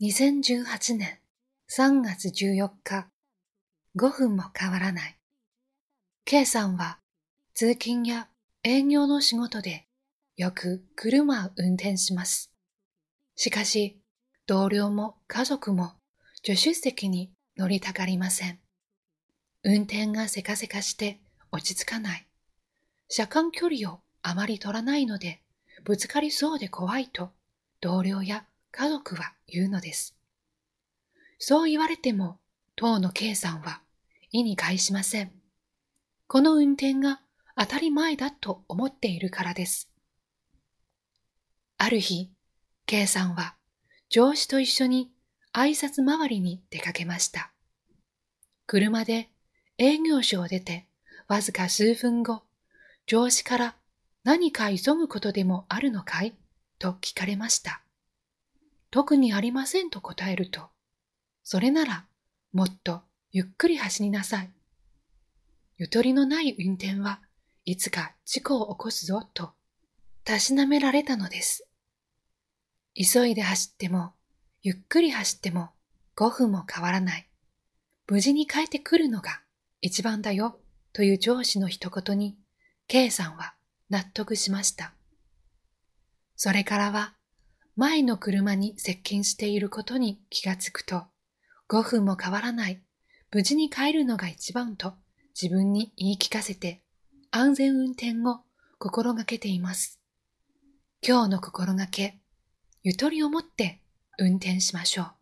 2018年3月14日、5分も変わらない。K さんは通勤や営業の仕事でよく車を運転します。しかし、同僚も家族も助手席に乗りたがりません。運転がせかせかして落ち着かない。車間距離をあまり取らないので、ぶつかりそうで怖いと同僚や家族は言うのです。そう言われても、当の K さんは意に介しません。この運転が当たり前だと思っているからです。ある日、K さんは上司と一緒に挨拶回りに出かけました。車で営業所を出てわずか数分後、上司から何か急ぐことでもあるのかい？と聞かれました。特にありませんと答えると、それならもっとゆっくり走りなさい。ゆとりのない運転はいつか事故を起こすぞと、たしなめられたのです。急いで走っても、ゆっくり走っても5分も変わらない。無事に帰ってくるのが一番だよという上司の一言に、K さんは納得しました。それからは前の車に接近していることに気がつくと、5分も変わらない、無事に帰るのが一番と自分に言い聞かせて安全運転を心がけています。今日の心がけ、ゆとりを持って運転しましょう。